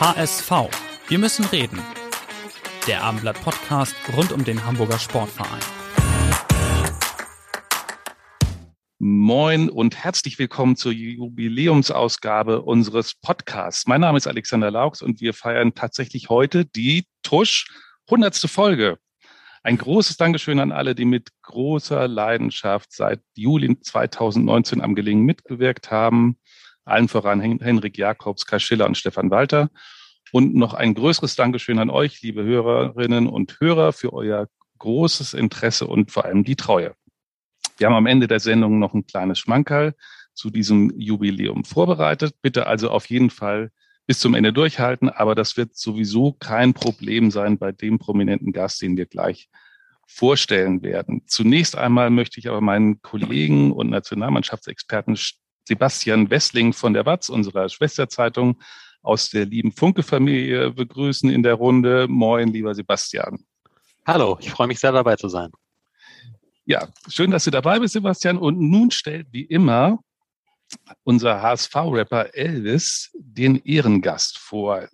HSV. Wir müssen reden. Der Abendblatt Podcast rund um den Hamburger Sportverein. Moin und herzlich willkommen zur Jubiläumsausgabe unseres Podcasts. Mein Name ist Alexander Laux und wir feiern tatsächlich heute die Tusch 100. Folge. Ein großes Dankeschön an alle, die mit großer Leidenschaft seit Juli 2019 am Gelingen mitgewirkt haben. Allen voran Henrik Jakobs, Kai Schiller und Stefan Walter. Und noch ein größeres Dankeschön an euch, liebe Hörerinnen und Hörer, für euer großes Interesse und vor allem die Treue. Wir haben am Ende der Sendung noch ein kleines Schmankerl zu diesem Jubiläum vorbereitet. Bitte also auf jeden Fall bis zum Ende durchhalten, aber das wird sowieso kein Problem sein bei dem prominenten Gast, den wir gleich vorstellen werden. Zunächst einmal möchte ich aber meinen Kollegen und Nationalmannschaftsexperten Sebastian Wessling von der Watz, unserer Schwesterzeitung, aus der lieben Funke-Familie begrüßen in der Runde. Moin, lieber Sebastian. Hallo, ich freue mich sehr dabei zu sein. Ja, schön, dass du dabei bist, Sebastian. Und nun stellt wie immer unser HSV-Rapper Elvis den Ehrengast vor.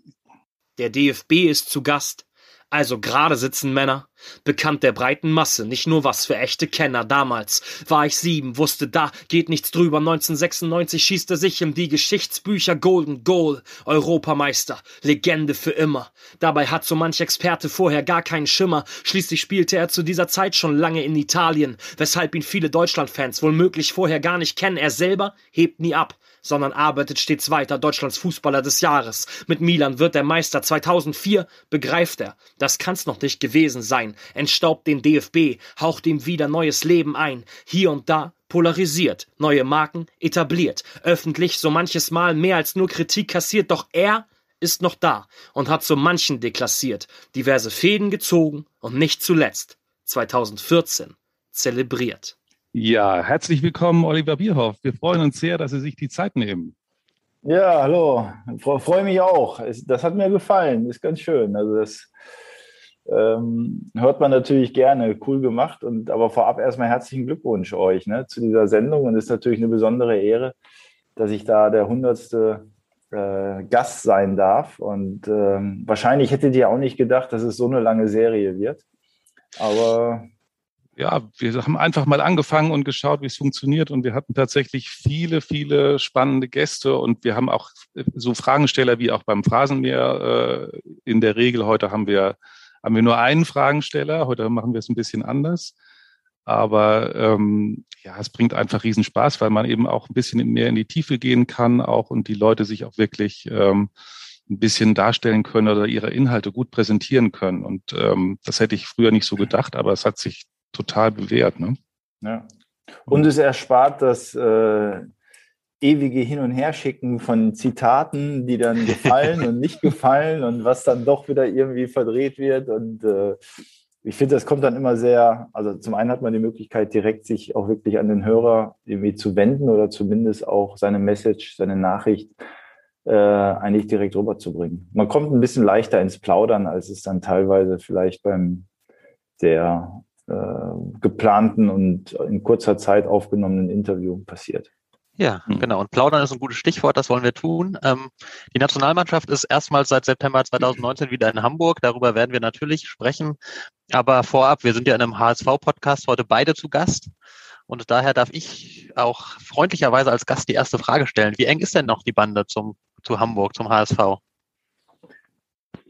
Der DFB ist zu Gast. Also gerade sitzen Männer, bekannt der breiten Masse, nicht nur was für echte Kenner. Damals war ich sieben, wusste da geht nichts drüber. 1996 schießt er sich in die Geschichtsbücher Golden Goal, Europameister, Legende für immer. Dabei hat so manch Experte vorher gar keinen Schimmer. Schließlich spielte er zu dieser Zeit schon lange in Italien, weshalb ihn viele Deutschlandfans womöglich vorher gar nicht kennen. Er selber hebt nie ab sondern arbeitet stets weiter Deutschlands Fußballer des Jahres. Mit Milan wird er Meister. 2004, begreift er, das kann's noch nicht gewesen sein, entstaubt den DFB, haucht ihm wieder neues Leben ein, hier und da polarisiert, neue Marken etabliert, öffentlich so manches Mal mehr als nur Kritik kassiert, doch er ist noch da und hat so manchen deklassiert, diverse Fäden gezogen und nicht zuletzt 2014 zelebriert. Ja, herzlich willkommen, Oliver Bierhoff. Wir freuen uns sehr, dass Sie sich die Zeit nehmen. Ja, hallo. Freue mich auch. Das hat mir gefallen. Ist ganz schön. Also das ähm, hört man natürlich gerne. Cool gemacht. Und aber vorab erstmal herzlichen Glückwunsch euch ne, zu dieser Sendung. Und es ist natürlich eine besondere Ehre, dass ich da der hundertste äh, Gast sein darf. Und ähm, wahrscheinlich hättet ihr auch nicht gedacht, dass es so eine lange Serie wird. Aber ja, wir haben einfach mal angefangen und geschaut, wie es funktioniert. Und wir hatten tatsächlich viele, viele spannende Gäste. Und wir haben auch so Fragensteller wie auch beim Phrasenmeer äh, in der Regel. Heute haben wir, haben wir nur einen Fragensteller. Heute machen wir es ein bisschen anders. Aber ähm, ja, es bringt einfach riesen Spaß, weil man eben auch ein bisschen mehr in die Tiefe gehen kann auch und die Leute sich auch wirklich ähm, ein bisschen darstellen können oder ihre Inhalte gut präsentieren können. Und ähm, das hätte ich früher nicht so gedacht, aber es hat sich total bewährt. Ne? Ja. Und es erspart das äh, ewige Hin- und Herschicken von Zitaten, die dann gefallen und nicht gefallen und was dann doch wieder irgendwie verdreht wird. Und äh, ich finde, das kommt dann immer sehr, also zum einen hat man die Möglichkeit, direkt sich auch wirklich an den Hörer irgendwie zu wenden oder zumindest auch seine Message, seine Nachricht äh, eigentlich direkt rüberzubringen. Man kommt ein bisschen leichter ins Plaudern, als es dann teilweise vielleicht beim der äh, geplanten und in kurzer Zeit aufgenommenen Interview passiert. Ja, mhm. genau. Und plaudern ist ein gutes Stichwort, das wollen wir tun. Ähm, die Nationalmannschaft ist erstmals seit September 2019 wieder in Hamburg. Darüber werden wir natürlich sprechen. Aber vorab, wir sind ja in einem HSV-Podcast heute beide zu Gast. Und daher darf ich auch freundlicherweise als Gast die erste Frage stellen. Wie eng ist denn noch die Bande zum, zu Hamburg, zum HSV?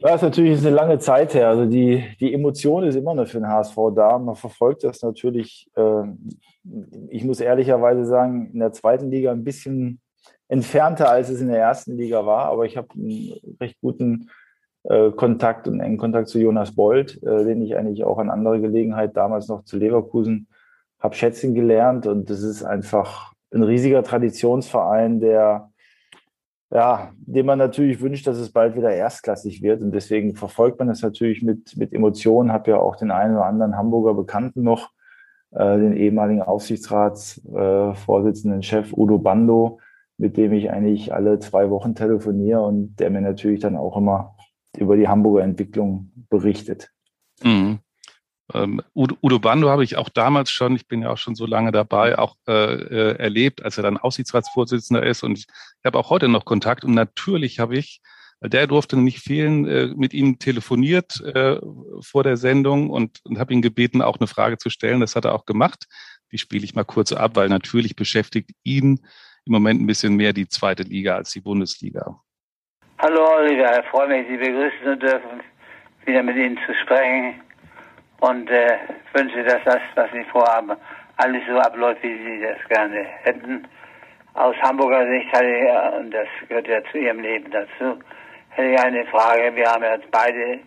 Ja, ist natürlich eine lange Zeit her. Also die, die Emotion ist immer noch für den HSV da. Man verfolgt das natürlich, äh, ich muss ehrlicherweise sagen, in der zweiten Liga ein bisschen entfernter, als es in der ersten Liga war. Aber ich habe einen recht guten äh, Kontakt und engen Kontakt zu Jonas Bold, äh, den ich eigentlich auch an anderer Gelegenheit damals noch zu Leverkusen habe schätzen gelernt. Und das ist einfach ein riesiger Traditionsverein, der ja, dem man natürlich wünscht, dass es bald wieder erstklassig wird. Und deswegen verfolgt man es natürlich mit, mit Emotionen. Habe ja auch den einen oder anderen Hamburger Bekannten noch, äh, den ehemaligen Aufsichtsratsvorsitzenden äh, Chef Udo Bando, mit dem ich eigentlich alle zwei Wochen telefoniere und der mir natürlich dann auch immer über die Hamburger Entwicklung berichtet. Mhm. Ähm, Udo, Udo Bando habe ich auch damals schon, ich bin ja auch schon so lange dabei, auch äh, äh erlebt, als er dann Aussichtsratsvorsitzender ist. Und ich, ich habe auch heute noch Kontakt. Und natürlich habe ich, der durfte nicht fehlen, äh, mit ihm telefoniert äh, vor der Sendung und, und habe ihn gebeten, auch eine Frage zu stellen. Das hat er auch gemacht. Die spiele ich mal kurz ab, weil natürlich beschäftigt ihn im Moment ein bisschen mehr die zweite Liga als die Bundesliga. Hallo Oliver, ich freue mich, Sie begrüßen zu dürfen, wieder mit Ihnen zu sprechen und äh, wünsche, dass das, was Sie vorhaben, alles so abläuft, wie Sie das gerne hätten. Aus Hamburger Sicht hatte ich, und das gehört ja zu Ihrem Leben dazu, hätte ich eine Frage. Wir haben ja beide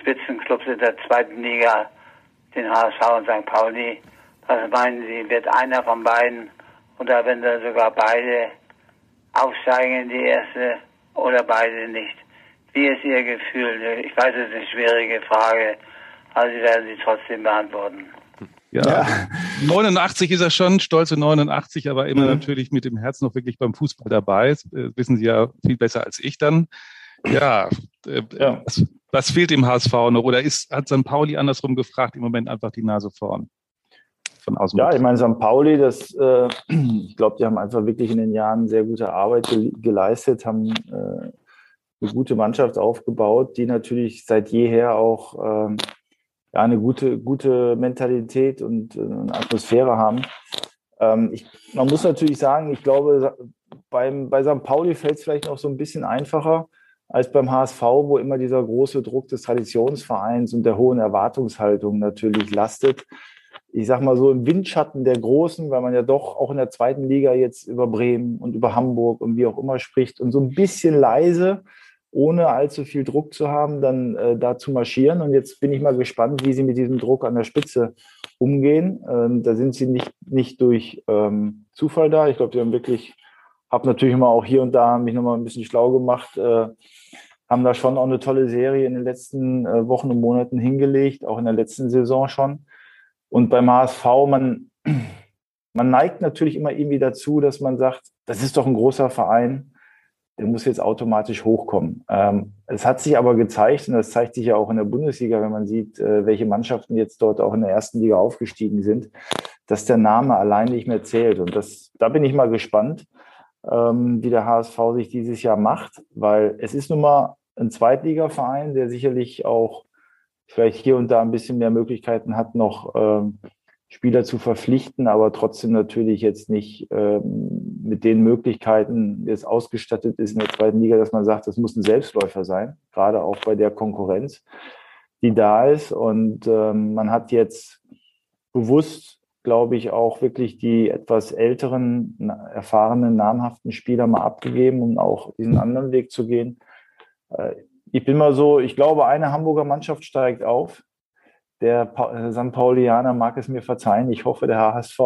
Spitzenclubs in der zweiten Liga, den HSV und St. Pauli. Was meinen Sie, wird einer von beiden oder wenn dann sogar beide aufsteigen in die erste oder beide nicht? Wie ist Ihr Gefühl? Ich weiß, es ist eine schwierige Frage. Aber Sie werden sie trotzdem beantworten. Ja, ja. 89 ist er schon, stolze 89, aber immer mhm. natürlich mit dem Herz noch wirklich beim Fußball dabei. Das äh, wissen Sie ja viel besser als ich dann. Ja, äh, ja. Was, was, fehlt dem HSV noch? Oder ist, hat St. Pauli andersrum gefragt, im Moment einfach die Nase vorn? Von außen ja, ich meine, St. Pauli, das, äh, ich glaube, die haben einfach wirklich in den Jahren sehr gute Arbeit ge geleistet, haben äh, eine gute Mannschaft aufgebaut, die natürlich seit jeher auch ähm, ja, eine gute, gute Mentalität und äh, eine Atmosphäre haben. Ähm, ich, man muss natürlich sagen, ich glaube, beim, bei St. Pauli fällt es vielleicht noch so ein bisschen einfacher als beim HSV, wo immer dieser große Druck des Traditionsvereins und der hohen Erwartungshaltung natürlich lastet. Ich sag mal so im Windschatten der Großen, weil man ja doch auch in der zweiten Liga jetzt über Bremen und über Hamburg und wie auch immer spricht und so ein bisschen leise ohne allzu viel Druck zu haben, dann äh, da zu marschieren. Und jetzt bin ich mal gespannt, wie sie mit diesem Druck an der Spitze umgehen. Ähm, da sind sie nicht, nicht durch ähm, Zufall da. Ich glaube, sie haben wirklich, habe natürlich immer auch hier und da mich nochmal ein bisschen schlau gemacht, äh, haben da schon auch eine tolle Serie in den letzten äh, Wochen und Monaten hingelegt, auch in der letzten Saison schon. Und beim HSV, man, man neigt natürlich immer irgendwie dazu, dass man sagt, das ist doch ein großer Verein der muss jetzt automatisch hochkommen. Ähm, es hat sich aber gezeigt, und das zeigt sich ja auch in der Bundesliga, wenn man sieht, äh, welche Mannschaften jetzt dort auch in der ersten Liga aufgestiegen sind, dass der Name allein nicht mehr zählt. Und das, da bin ich mal gespannt, ähm, wie der HSV sich dieses Jahr macht, weil es ist nun mal ein Zweitligaverein, der sicherlich auch vielleicht hier und da ein bisschen mehr Möglichkeiten hat, noch ähm, Spieler zu verpflichten, aber trotzdem natürlich jetzt nicht ähm, mit den Möglichkeiten jetzt ausgestattet ist in der zweiten Liga, dass man sagt, das muss ein Selbstläufer sein, gerade auch bei der Konkurrenz, die da ist. Und ähm, man hat jetzt bewusst, glaube ich, auch wirklich die etwas älteren, erfahrenen, namhaften Spieler mal abgegeben, um auch diesen anderen Weg zu gehen. Äh, ich bin mal so, ich glaube, eine Hamburger Mannschaft steigt auf der pa äh, St. Paulianer mag es mir verzeihen. Ich hoffe, der HSV.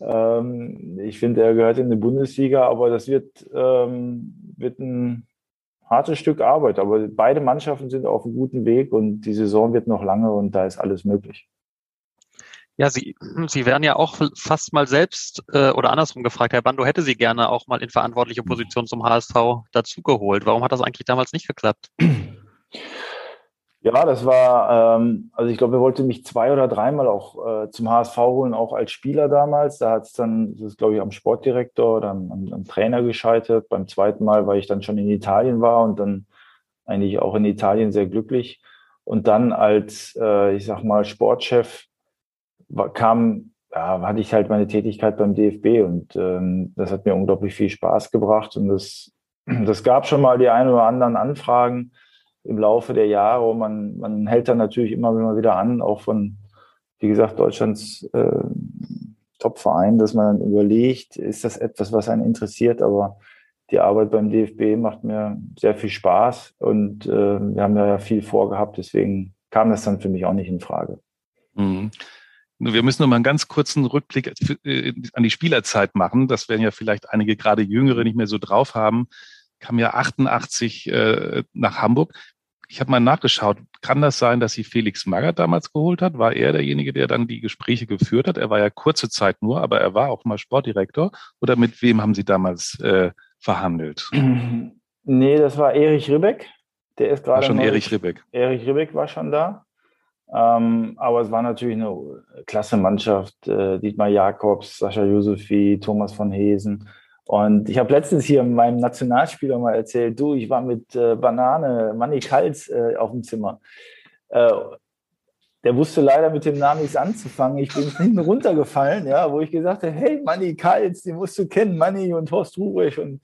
Ähm, ich finde, er gehört in die Bundesliga, aber das wird, ähm, wird ein hartes Stück Arbeit. Aber beide Mannschaften sind auf einem guten Weg und die Saison wird noch lange und da ist alles möglich. Ja, Sie, Sie werden ja auch fast mal selbst äh, oder andersrum gefragt, Herr Bando hätte Sie gerne auch mal in verantwortliche Position zum HSV dazugeholt. Warum hat das eigentlich damals nicht geklappt? Ja, das war, ähm, also ich glaube, er wollte mich zwei oder dreimal auch äh, zum HSV holen, auch als Spieler damals. Da hat es dann, das ist glaube ich am Sportdirektor oder am, am, Trainer gescheitert. Beim zweiten Mal, weil ich dann schon in Italien war und dann eigentlich auch in Italien sehr glücklich. Und dann als, äh, ich sag mal, Sportchef war, kam, ja, hatte ich halt meine Tätigkeit beim DFB und ähm, das hat mir unglaublich viel Spaß gebracht und das, das gab schon mal die ein oder anderen Anfragen im Laufe der Jahre. Und man, man hält dann natürlich immer, wieder an, auch von, wie gesagt, Deutschlands äh, Top-Verein, dass man dann überlegt, ist das etwas, was einen interessiert, aber die Arbeit beim DFB macht mir sehr viel Spaß und äh, wir haben ja viel vorgehabt, deswegen kam das dann für mich auch nicht in Frage. Mhm. Wir müssen noch mal einen ganz kurzen Rückblick äh, an die Spielerzeit machen. Das werden ja vielleicht einige gerade Jüngere nicht mehr so drauf haben. Kam ja 88 äh, nach Hamburg. Ich habe mal nachgeschaut. Kann das sein, dass sie Felix Magath damals geholt hat? War er derjenige, der dann die Gespräche geführt hat? Er war ja kurze Zeit nur, aber er war auch mal Sportdirektor. Oder mit wem haben Sie damals äh, verhandelt? Nee, das war Erich Ribbeck. Der ist gerade. War schon Erich Ribbeck. Erich Ribbeck war schon da. Ähm, aber es war natürlich eine klasse Mannschaft. Äh, Dietmar Jakobs, Sascha Josefi, Thomas von Hesen. Und ich habe letztens hier meinem Nationalspieler mal erzählt, du, ich war mit äh, Banane, Manni Kals äh, auf dem Zimmer. Äh, der wusste leider mit dem Namen nichts anzufangen. Ich bin hinten runtergefallen, ja, wo ich gesagt habe, hey, Manni Kals, den musst du kennen, Manni und Horst Ruhrig. Und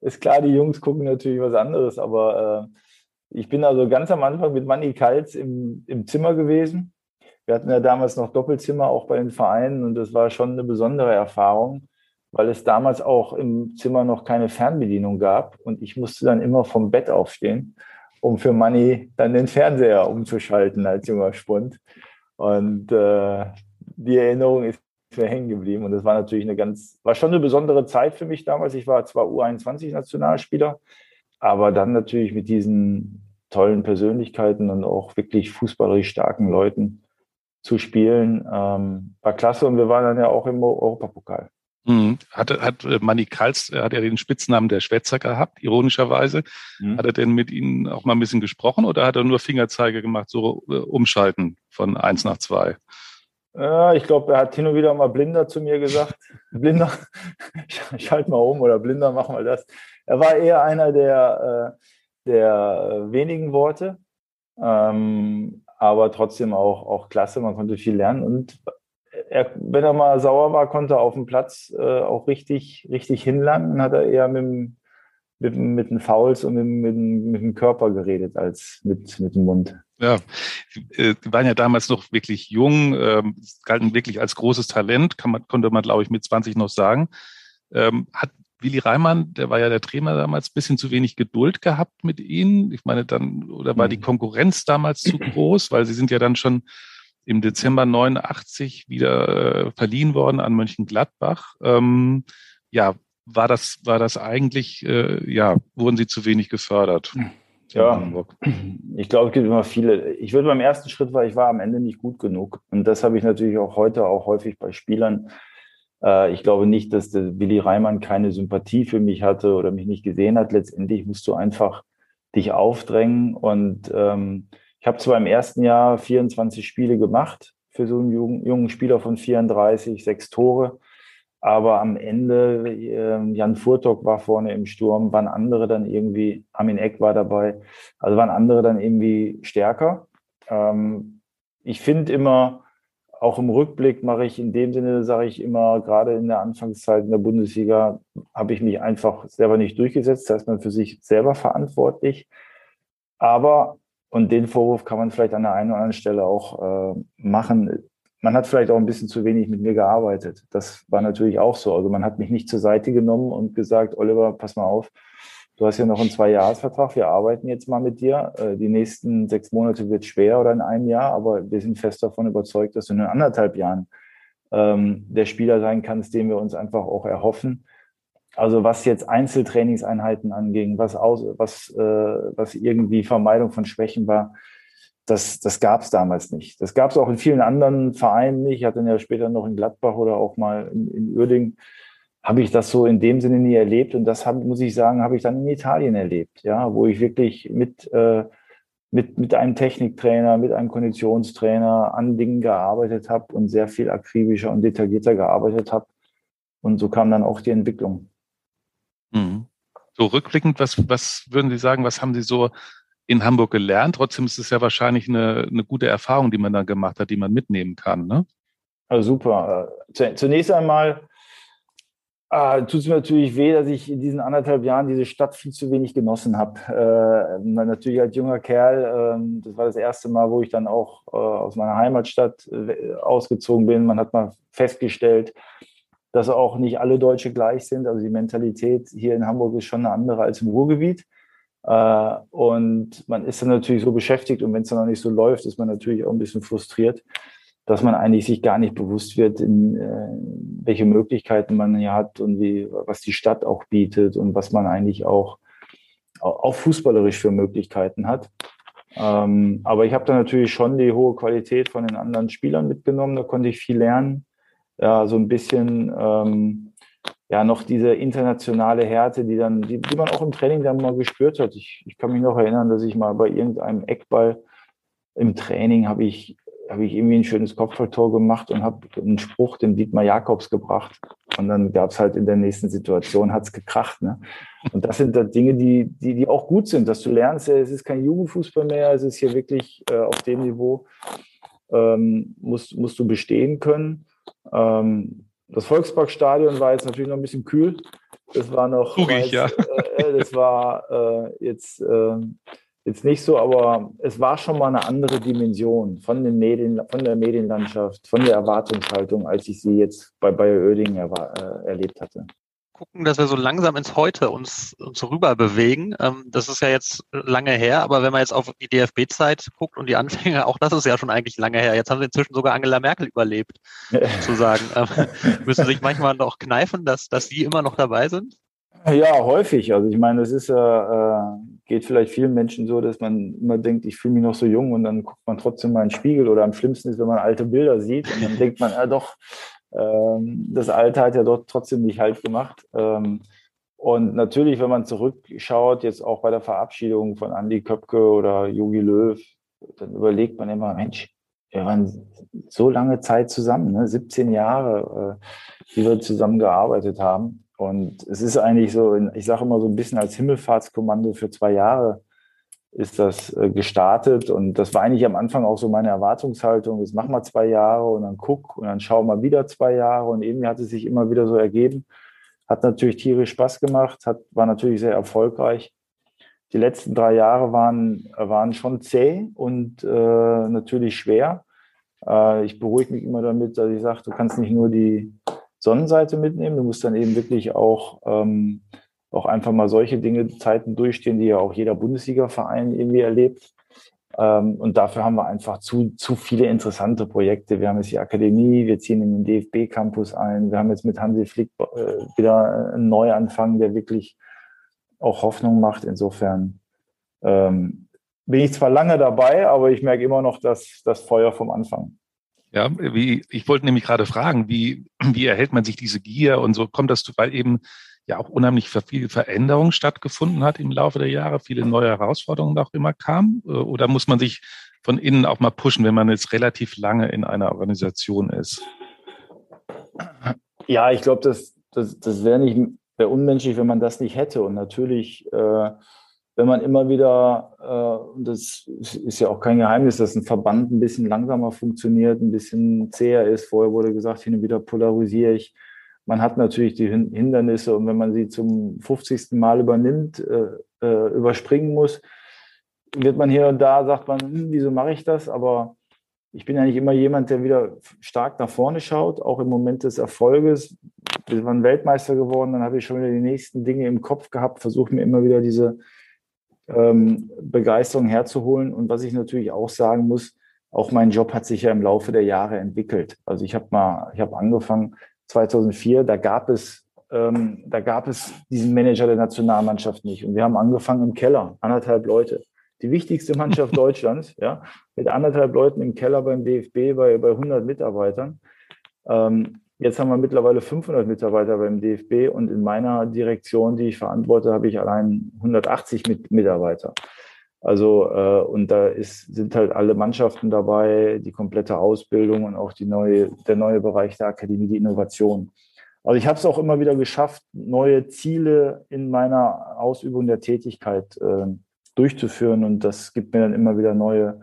ist klar, die Jungs gucken natürlich was anderes, aber äh, ich bin also ganz am Anfang mit Manni Kals im, im Zimmer gewesen. Wir hatten ja damals noch Doppelzimmer auch bei den Vereinen und das war schon eine besondere Erfahrung weil es damals auch im Zimmer noch keine Fernbedienung gab und ich musste dann immer vom Bett aufstehen, um für Money dann den Fernseher umzuschalten als junger Spund. Und äh, die Erinnerung ist mir hängen geblieben und das war natürlich eine ganz, war schon eine besondere Zeit für mich damals. Ich war zwar U21-Nationalspieler, aber dann natürlich mit diesen tollen Persönlichkeiten und auch wirklich fußballerisch starken Leuten zu spielen, ähm, war klasse und wir waren dann ja auch im Europapokal. Mhm. Hat, hat äh, Manny Kals, hat er den Spitznamen der Schwätzer gehabt, ironischerweise. Mhm. Hat er denn mit Ihnen auch mal ein bisschen gesprochen oder hat er nur Fingerzeige gemacht, so äh, umschalten von eins nach zwei? Ja, ich glaube, er hat hin und wieder mal Blinder zu mir gesagt. Blinder, schalt mal um oder Blinder, mach mal das. Er war eher einer der, äh, der wenigen Worte, ähm, aber trotzdem auch, auch klasse. Man konnte viel lernen und er, wenn er mal sauer war, konnte er auf dem Platz äh, auch richtig, richtig hinlanden, hat er eher mit, mit, mit den Fouls und mit, mit, mit, dem Körper geredet als mit, mit dem Mund. Ja, äh, die waren ja damals noch wirklich jung, ähm, galten wirklich als großes Talent, kann man, konnte man, glaube ich, mit 20 noch sagen. Ähm, hat Willi Reimann, der war ja der Trainer damals, ein bisschen zu wenig Geduld gehabt mit ihnen. Ich meine, dann, oder war die mhm. Konkurrenz damals zu groß, weil sie sind ja dann schon im Dezember 89 wieder äh, verliehen worden an Mönchengladbach. Ähm, ja, war das, war das eigentlich, äh, ja, wurden sie zu wenig gefördert? Ja, ich glaube, es gibt immer viele. Ich würde beim ersten Schritt war, ich war am Ende nicht gut genug. Und das habe ich natürlich auch heute auch häufig bei Spielern. Äh, ich glaube nicht, dass der Willi Reimann keine Sympathie für mich hatte oder mich nicht gesehen hat. Letztendlich musst du einfach dich aufdrängen und ähm, ich habe zwar im ersten Jahr 24 Spiele gemacht für so einen jungen, jungen Spieler von 34, sechs Tore. Aber am Ende, äh, Jan Furtok war vorne im Sturm, waren andere dann irgendwie, Armin Eck war dabei, also waren andere dann irgendwie stärker. Ähm, ich finde immer, auch im Rückblick mache ich in dem Sinne, sage ich immer, gerade in der Anfangszeit in der Bundesliga habe ich mich einfach selber nicht durchgesetzt. Da ist man für sich selber verantwortlich. Aber und den Vorwurf kann man vielleicht an der einen oder anderen Stelle auch äh, machen. Man hat vielleicht auch ein bisschen zu wenig mit mir gearbeitet. Das war natürlich auch so. Also man hat mich nicht zur Seite genommen und gesagt, Oliver, pass mal auf, du hast ja noch einen Zwei-Jahres-Vertrag, wir arbeiten jetzt mal mit dir. Äh, die nächsten sechs Monate wird schwer oder in einem Jahr, aber wir sind fest davon überzeugt, dass du in anderthalb Jahren ähm, der Spieler sein kannst, den wir uns einfach auch erhoffen. Also was jetzt Einzeltrainingseinheiten anging, was, aus, was, äh, was irgendwie Vermeidung von Schwächen war, das, das gab es damals nicht. Das gab es auch in vielen anderen Vereinen nicht. Ich hatte ja später noch in Gladbach oder auch mal in, in Uerdingen, habe ich das so in dem Sinne nie erlebt. Und das hab, muss ich sagen, habe ich dann in Italien erlebt, ja, wo ich wirklich mit, äh, mit, mit einem Techniktrainer, mit einem Konditionstrainer an Dingen gearbeitet habe und sehr viel akribischer und detaillierter gearbeitet habe. Und so kam dann auch die Entwicklung. Mhm. So rückblickend, was, was würden Sie sagen, was haben Sie so in Hamburg gelernt? Trotzdem ist es ja wahrscheinlich eine, eine gute Erfahrung, die man da gemacht hat, die man mitnehmen kann. Ne? Also super. Zunächst einmal äh, tut es mir natürlich weh, dass ich in diesen anderthalb Jahren diese Stadt viel zu wenig genossen habe. Äh, natürlich als junger Kerl, äh, das war das erste Mal, wo ich dann auch äh, aus meiner Heimatstadt äh, ausgezogen bin. Man hat mal festgestellt, dass auch nicht alle Deutsche gleich sind. Also die Mentalität hier in Hamburg ist schon eine andere als im Ruhrgebiet. Äh, und man ist dann natürlich so beschäftigt und wenn es dann noch nicht so läuft, ist man natürlich auch ein bisschen frustriert. dass man eigentlich sich gar nicht bewusst wird, in, äh, welche Möglichkeiten man hier hat und wie, was die Stadt auch bietet und was man eigentlich auch, auch fußballerisch für Möglichkeiten hat. Ähm, aber ich habe da natürlich schon die hohe Qualität von den anderen Spielern mitgenommen. Da konnte ich viel lernen. Ja, so ein bisschen ähm, ja noch diese internationale Härte, die dann, die, die man auch im Training dann mal gespürt hat. Ich, ich kann mich noch erinnern, dass ich mal bei irgendeinem Eckball im Training habe ich habe ich irgendwie ein schönes Kopfballtor gemacht und habe einen Spruch dem Dietmar Jakobs gebracht. Und dann gab es halt in der nächsten Situation, hat es gekracht. Ne? Und das sind da Dinge, die, die, die auch gut sind, dass du lernst, es ist kein Jugendfußball mehr, es ist hier wirklich äh, auf dem Niveau, ähm, musst, musst du bestehen können. Ähm, das Volksparkstadion war jetzt natürlich noch ein bisschen kühl. Das war noch, Ruhig, ja. Äh, äh, das war äh, jetzt äh, jetzt nicht so, aber es war schon mal eine andere Dimension von, den Medien, von der Medienlandschaft, von der Erwartungshaltung, als ich sie jetzt bei Bayer Oeding äh, erlebt hatte. Gucken, dass wir so langsam ins Heute uns, uns rüber bewegen. Ähm, das ist ja jetzt lange her, aber wenn man jetzt auf die DFB-Zeit guckt und die Anfänge, auch das ist ja schon eigentlich lange her. Jetzt haben sie inzwischen sogar Angela Merkel überlebt, sozusagen. ähm, müssen sich manchmal noch kneifen, dass, dass sie immer noch dabei sind? Ja, häufig. Also ich meine, es ist äh, geht vielleicht vielen Menschen so, dass man immer denkt, ich fühle mich noch so jung und dann guckt man trotzdem mal in den Spiegel oder am schlimmsten ist, wenn man alte Bilder sieht und dann denkt man, ja doch, ähm, das Alter hat ja dort trotzdem nicht halt gemacht. Ähm, und natürlich, wenn man zurückschaut, jetzt auch bei der Verabschiedung von Andy Köpke oder Jogi Löw, dann überlegt man immer, Mensch, wir waren so lange Zeit zusammen, ne? 17 Jahre, äh, die wir zusammen gearbeitet haben. Und es ist eigentlich so, ich sage immer so ein bisschen als Himmelfahrtskommando für zwei Jahre ist das äh, gestartet. Und das war eigentlich am Anfang auch so meine Erwartungshaltung. Jetzt machen wir zwei Jahre und dann guck und dann schauen wir wieder zwei Jahre. Und irgendwie hat es sich immer wieder so ergeben. Hat natürlich tierisch Spaß gemacht, hat, war natürlich sehr erfolgreich. Die letzten drei Jahre waren, waren schon zäh und äh, natürlich schwer. Äh, ich beruhige mich immer damit, dass ich sage, du kannst nicht nur die, Sonnenseite mitnehmen. Du musst dann eben wirklich auch, ähm, auch einfach mal solche Dinge, Zeiten durchstehen, die ja auch jeder Bundesliga-Verein irgendwie erlebt. Ähm, und dafür haben wir einfach zu, zu viele interessante Projekte. Wir haben jetzt die Akademie, wir ziehen in den DFB-Campus ein. Wir haben jetzt mit Hansi Flick äh, wieder einen Neuanfang, der wirklich auch Hoffnung macht. Insofern ähm, bin ich zwar lange dabei, aber ich merke immer noch das, das Feuer vom Anfang. Ja, wie, ich wollte nämlich gerade fragen, wie, wie erhält man sich diese Gier und so kommt das, weil eben ja auch unheimlich viel Veränderung stattgefunden hat im Laufe der Jahre, viele neue Herausforderungen auch immer kamen? Äh, oder muss man sich von innen auch mal pushen, wenn man jetzt relativ lange in einer Organisation ist? Ja, ich glaube, das, das, das wäre nicht wäre unmenschlich, wenn man das nicht hätte. Und natürlich äh, wenn man immer wieder, äh, und das ist ja auch kein Geheimnis, dass ein Verband ein bisschen langsamer funktioniert, ein bisschen zäher ist. Vorher wurde gesagt, hin und wieder polarisiere ich. Man hat natürlich die Hindernisse und wenn man sie zum 50. Mal übernimmt, äh, äh, überspringen muss, wird man hier und da, sagt man, hm, wieso mache ich das? Aber ich bin eigentlich immer jemand, der wieder stark nach vorne schaut, auch im Moment des Erfolges. Wir waren Weltmeister geworden, dann habe ich schon wieder die nächsten Dinge im Kopf gehabt, versuche mir immer wieder diese ähm, Begeisterung herzuholen. Und was ich natürlich auch sagen muss, auch mein Job hat sich ja im Laufe der Jahre entwickelt. Also ich habe mal, ich habe angefangen 2004, da gab es, ähm, da gab es diesen Manager der Nationalmannschaft nicht. Und wir haben angefangen im Keller, anderthalb Leute. Die wichtigste Mannschaft Deutschlands, ja, mit anderthalb Leuten im Keller beim DFB bei, bei 100 Mitarbeitern. Ähm, Jetzt haben wir mittlerweile 500 Mitarbeiter beim DFB und in meiner Direktion, die ich verantworte, habe ich allein 180 mit Mitarbeiter. Also äh, und da ist, sind halt alle Mannschaften dabei, die komplette Ausbildung und auch die neue, der neue Bereich der Akademie, die Innovation. Also ich habe es auch immer wieder geschafft, neue Ziele in meiner Ausübung der Tätigkeit äh, durchzuführen. Und das gibt mir dann immer wieder neue,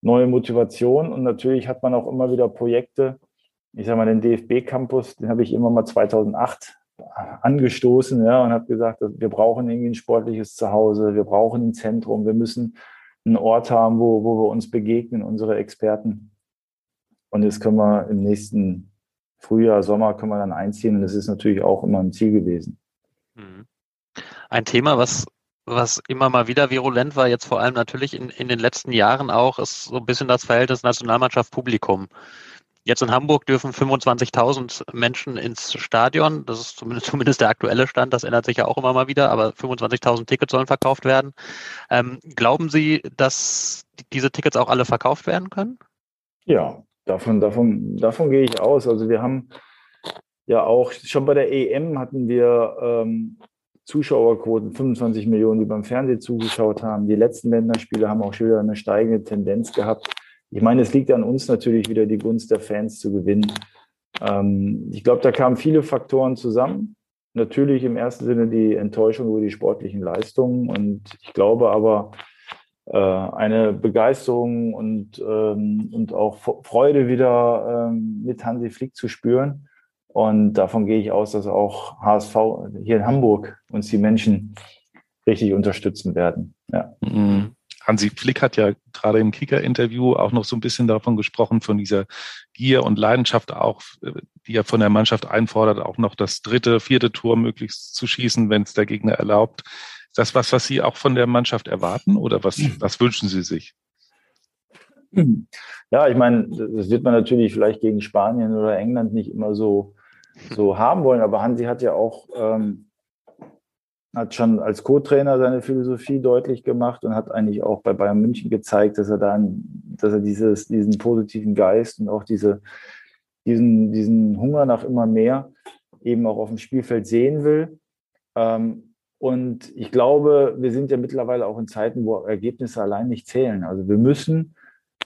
neue Motivation. Und natürlich hat man auch immer wieder Projekte, ich sage mal, den DFB-Campus, den habe ich immer mal 2008 angestoßen ja, und habe gesagt, wir brauchen irgendwie ein sportliches Zuhause, wir brauchen ein Zentrum, wir müssen einen Ort haben, wo, wo wir uns begegnen, unsere Experten. Und jetzt können wir im nächsten Frühjahr, Sommer können wir dann einziehen und das ist natürlich auch immer ein Ziel gewesen. Mhm. Ein Thema, was was immer mal wieder virulent war, jetzt vor allem natürlich in, in den letzten Jahren auch, ist so ein bisschen das Verhältnis Nationalmannschaft-Publikum. Jetzt in Hamburg dürfen 25.000 Menschen ins Stadion. Das ist zumindest, zumindest der aktuelle Stand. Das ändert sich ja auch immer mal wieder. Aber 25.000 Tickets sollen verkauft werden. Ähm, glauben Sie, dass diese Tickets auch alle verkauft werden können? Ja, davon, davon, davon gehe ich aus. Also wir haben ja auch schon bei der EM hatten wir ähm, Zuschauerquoten, 25 Millionen, die beim Fernsehen zugeschaut haben. Die letzten Länderspiele haben auch schon wieder eine steigende Tendenz gehabt. Ich meine, es liegt an uns natürlich wieder die Gunst der Fans zu gewinnen. Ähm, ich glaube, da kamen viele Faktoren zusammen. Natürlich im ersten Sinne die Enttäuschung über die sportlichen Leistungen und ich glaube aber, äh, eine Begeisterung und, ähm, und auch Freude wieder ähm, mit Hansi Flick zu spüren. Und davon gehe ich aus, dass auch HSV hier in Hamburg uns die Menschen richtig unterstützen werden. Ja. Mhm. Hansi Flick hat ja gerade im Kicker-Interview auch noch so ein bisschen davon gesprochen, von dieser Gier und Leidenschaft auch, die er von der Mannschaft einfordert, auch noch das dritte, vierte Tor möglichst zu schießen, wenn es der Gegner erlaubt. Ist das was, was Sie auch von der Mannschaft erwarten oder was, was wünschen Sie sich? Ja, ich meine, das wird man natürlich vielleicht gegen Spanien oder England nicht immer so, so haben wollen, aber Hansi hat ja auch ähm, hat schon als Co-Trainer seine Philosophie deutlich gemacht und hat eigentlich auch bei Bayern München gezeigt, dass er dann, dass er dieses, diesen positiven Geist und auch diese, diesen, diesen Hunger nach immer mehr eben auch auf dem Spielfeld sehen will. Ähm, und ich glaube, wir sind ja mittlerweile auch in Zeiten, wo Ergebnisse allein nicht zählen. Also wir müssen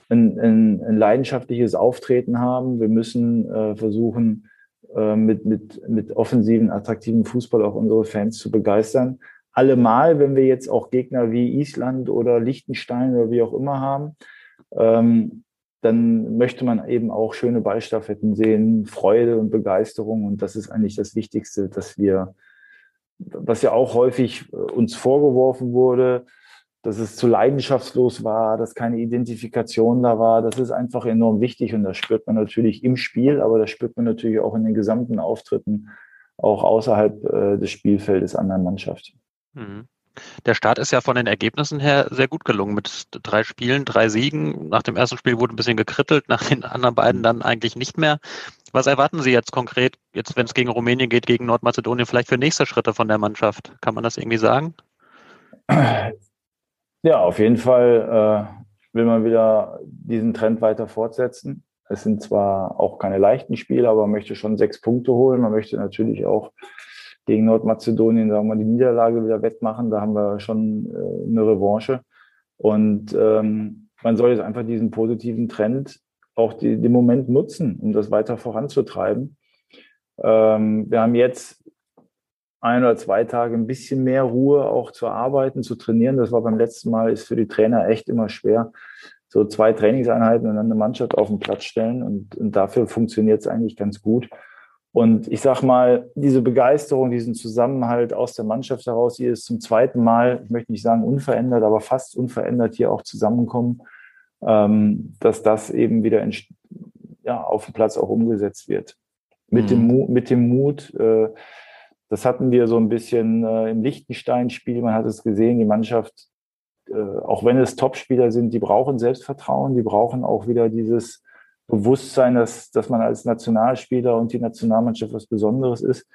ein, ein, ein leidenschaftliches Auftreten haben. Wir müssen äh, versuchen, äh, mit, mit, mit offensiven, attraktiven Fußball auch unsere Fans zu begeistern. Allemal, wenn wir jetzt auch Gegner wie Island oder Liechtenstein oder wie auch immer haben, ähm, dann möchte man eben auch schöne Ballstaffetten sehen, Freude und Begeisterung. Und das ist eigentlich das Wichtigste, dass wir, was ja auch häufig uns vorgeworfen wurde, dass es zu leidenschaftslos war, dass keine Identifikation da war. Das ist einfach enorm wichtig und das spürt man natürlich im Spiel, aber das spürt man natürlich auch in den gesamten Auftritten, auch außerhalb äh, des Spielfeldes an der Mannschaft. Mhm. Der Start ist ja von den Ergebnissen her sehr gut gelungen mit drei Spielen, drei Siegen. Nach dem ersten Spiel wurde ein bisschen gekrittelt, nach den anderen beiden dann eigentlich nicht mehr. Was erwarten Sie jetzt konkret, jetzt wenn es gegen Rumänien geht, gegen Nordmazedonien, vielleicht für nächste Schritte von der Mannschaft? Kann man das irgendwie sagen? Ja, auf jeden Fall äh, will man wieder diesen Trend weiter fortsetzen. Es sind zwar auch keine leichten Spiele, aber man möchte schon sechs Punkte holen. Man möchte natürlich auch gegen Nordmazedonien, sagen wir mal, die Niederlage wieder wettmachen. Da haben wir schon äh, eine Revanche. Und ähm, man soll jetzt einfach diesen positiven Trend auch den Moment nutzen, um das weiter voranzutreiben. Ähm, wir haben jetzt ein oder zwei Tage ein bisschen mehr Ruhe auch zu arbeiten, zu trainieren. Das war beim letzten Mal, ist für die Trainer echt immer schwer. So zwei Trainingseinheiten und dann eine Mannschaft auf den Platz stellen. Und, und dafür funktioniert es eigentlich ganz gut. Und ich sag mal, diese Begeisterung, diesen Zusammenhalt aus der Mannschaft heraus, die ist zum zweiten Mal, ich möchte nicht sagen unverändert, aber fast unverändert hier auch zusammenkommen, ähm, dass das eben wieder in, ja, auf dem Platz auch umgesetzt wird. Mit, mhm. dem, mit dem Mut, äh, das hatten wir so ein bisschen äh, im Liechtenstein-Spiel. Man hat es gesehen, die Mannschaft, äh, auch wenn es Topspieler sind, die brauchen Selbstvertrauen, die brauchen auch wieder dieses Bewusstsein, dass, dass man als Nationalspieler und die Nationalmannschaft was Besonderes ist.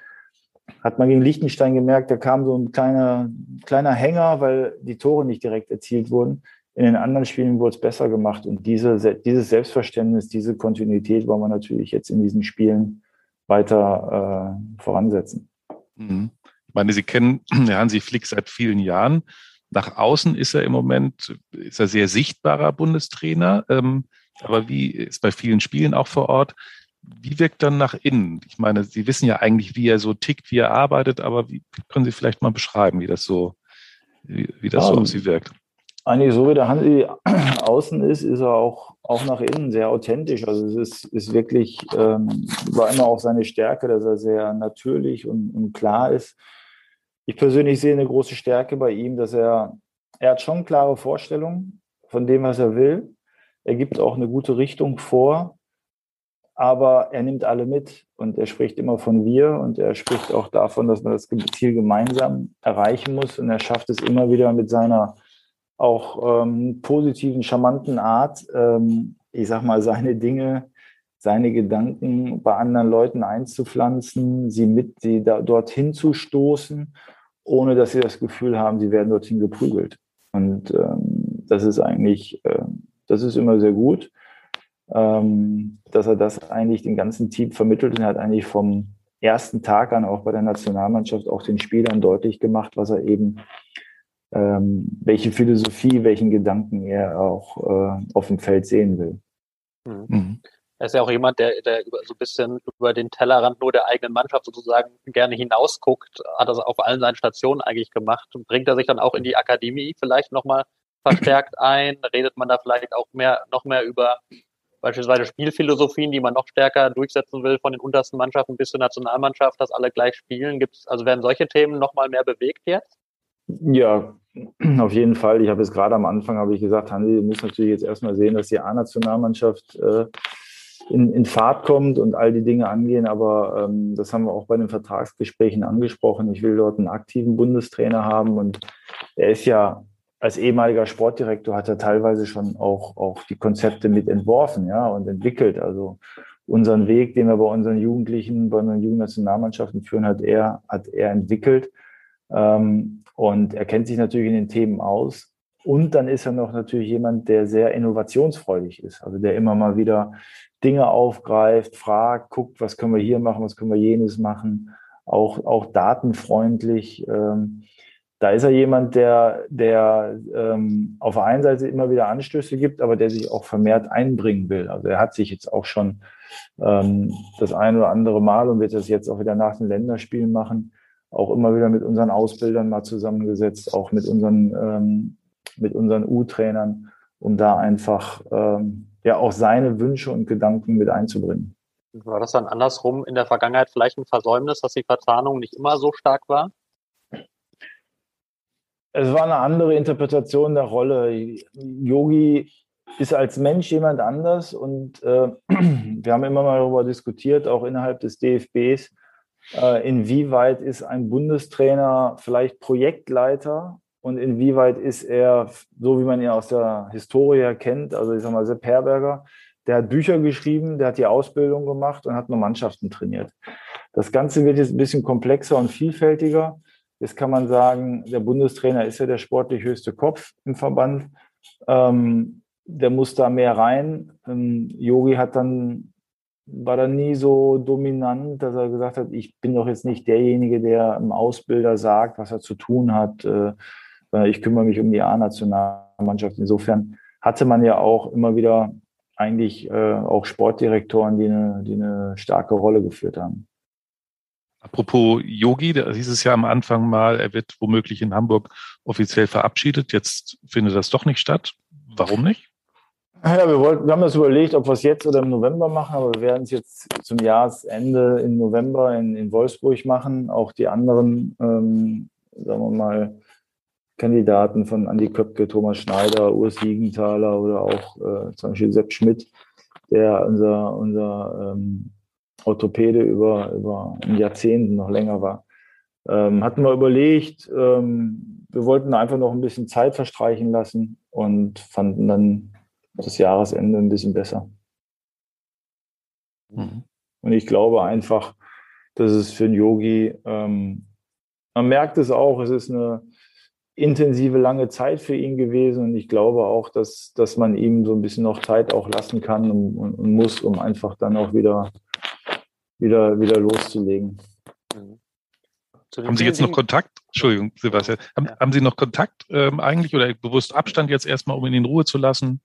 Hat man gegen Liechtenstein gemerkt, da kam so ein kleiner, kleiner Hänger, weil die Tore nicht direkt erzielt wurden. In den anderen Spielen wurde es besser gemacht. Und diese, dieses Selbstverständnis, diese Kontinuität wollen wir natürlich jetzt in diesen Spielen weiter äh, voransetzen. Mhm. Ich meine, Sie kennen Hansi Flick seit vielen Jahren. Nach außen ist er im Moment, ist er sehr sichtbarer Bundestrainer. Ähm, aber wie ist bei vielen Spielen auch vor Ort, wie wirkt dann nach innen? Ich meine, Sie wissen ja eigentlich, wie er so tickt, wie er arbeitet, aber wie können Sie vielleicht mal beschreiben, wie das so, wie, wie das ja, so auf Sie wirkt? Eigentlich so wie der Hansi außen ist, ist er auch, auch nach innen sehr authentisch. Also es ist, ist wirklich, ähm, war immer auch seine Stärke, dass er sehr natürlich und, und klar ist. Ich persönlich sehe eine große Stärke bei ihm, dass er, er hat schon klare Vorstellungen von dem, was er will. Er gibt auch eine gute Richtung vor. aber er nimmt alle mit und er spricht immer von wir und er spricht auch davon, dass man das Ziel gemeinsam erreichen muss und er schafft es immer wieder mit seiner auch ähm, positiven, charmanten Art, ähm, ich sag mal, seine Dinge, seine Gedanken bei anderen Leuten einzupflanzen, sie mit, sie da, dorthin zu stoßen, ohne dass sie das Gefühl haben, sie werden dorthin geprügelt. Und ähm, das ist eigentlich, äh, das ist immer sehr gut ähm, dass er das eigentlich dem ganzen Team vermittelt und hat eigentlich vom ersten Tag an auch bei der Nationalmannschaft auch den Spielern deutlich gemacht, was er eben, ähm, welche Philosophie, welchen Gedanken er auch äh, auf dem Feld sehen will. Mhm. mhm. Er ist ja auch jemand, der, der so ein bisschen über den Tellerrand nur der eigenen Mannschaft sozusagen gerne hinausguckt, hat das auf allen seinen Stationen eigentlich gemacht. Bringt er sich dann auch in die Akademie vielleicht nochmal verstärkt ein? Redet man da vielleicht auch mehr, noch mehr über beispielsweise Spielphilosophien, die man noch stärker durchsetzen will von den untersten Mannschaften bis zur Nationalmannschaft, dass alle gleich spielen? Gibt's, also werden solche Themen noch mal mehr bewegt jetzt? Ja, auf jeden Fall. Ich habe es gerade am Anfang habe ich gesagt, Hansi, du musst natürlich jetzt erstmal sehen, dass die A-Nationalmannschaft äh, in, in Fahrt kommt und all die Dinge angehen. Aber ähm, das haben wir auch bei den Vertragsgesprächen angesprochen. Ich will dort einen aktiven Bundestrainer haben und er ist ja als ehemaliger Sportdirektor hat er teilweise schon auch, auch die Konzepte mit entworfen, ja, und entwickelt. Also unseren Weg, den wir bei unseren Jugendlichen, bei unseren Jugendnationalmannschaften führen, hat er, hat er entwickelt. Ähm, und er kennt sich natürlich in den Themen aus. Und dann ist er noch natürlich jemand, der sehr innovationsfreudig ist. Also der immer mal wieder Dinge aufgreift, fragt, guckt, was können wir hier machen, was können wir jenes machen. Auch, auch datenfreundlich. Ähm, da ist er jemand, der, der ähm, auf der einen Seite immer wieder Anstöße gibt, aber der sich auch vermehrt einbringen will. Also er hat sich jetzt auch schon ähm, das ein oder andere Mal und wird das jetzt auch wieder nach den Länderspielen machen, auch immer wieder mit unseren Ausbildern mal zusammengesetzt, auch mit unseren, ähm, mit unseren U-Trainern, um da einfach ähm, ja auch seine Wünsche und Gedanken mit einzubringen. War das dann andersrum in der Vergangenheit vielleicht ein Versäumnis, dass die Verzahnung nicht immer so stark war? es war eine andere Interpretation der Rolle. Yogi ist als Mensch jemand anders und äh, wir haben immer mal darüber diskutiert, auch innerhalb des DFBs, inwieweit ist ein Bundestrainer vielleicht Projektleiter und inwieweit ist er, so wie man ihn aus der Historie kennt, also ich sag mal Sepp Herberger, der hat Bücher geschrieben, der hat die Ausbildung gemacht und hat nur Mannschaften trainiert. Das Ganze wird jetzt ein bisschen komplexer und vielfältiger. Jetzt kann man sagen, der Bundestrainer ist ja der sportlich höchste Kopf im Verband. Ähm, der muss da mehr rein. Ähm, Yogi hat dann, war dann nie so dominant, dass er gesagt hat, ich bin doch jetzt nicht derjenige, der im Ausbilder sagt, was er zu tun hat. Äh, ich kümmere mich um die A-Nationalmannschaft. Insofern hatte man ja auch immer wieder eigentlich äh, auch Sportdirektoren, die eine, die eine starke Rolle geführt haben. Apropos Yogi, da hieß es ja am Anfang mal, er wird womöglich in Hamburg offiziell verabschiedet. Jetzt findet das doch nicht statt. Warum nicht? Ja, wir, wollten, wir haben das überlegt, ob wir es jetzt oder im November machen, aber wir werden es jetzt zum Jahresende im November in, in Wolfsburg machen. Auch die anderen, ähm, sagen wir mal, Kandidaten von Andi Köpke, Thomas Schneider, Urs Siegenthaler oder auch äh, zum Beispiel Sepp Schmidt, der unser, unser ähm, Orthopäde über, über ein Jahrzehnt noch länger war. Ähm, hatten wir überlegt, ähm, wir wollten einfach noch ein bisschen Zeit verstreichen lassen und fanden dann das Jahresende ein bisschen besser. Mhm. Und ich glaube einfach, dass es für einen Yogi, ähm, man merkt es auch, es ist eine intensive, lange Zeit für ihn gewesen und ich glaube auch, dass, dass man ihm so ein bisschen noch Zeit auch lassen kann und, und, und muss, um einfach dann auch wieder wieder, wieder loszulegen. Mhm. Haben Sie jetzt noch Kontakt? Entschuldigung, Sebastian. Haben, ja. haben Sie noch Kontakt ähm, eigentlich oder bewusst Abstand jetzt erstmal, um ihn in Ruhe zu lassen?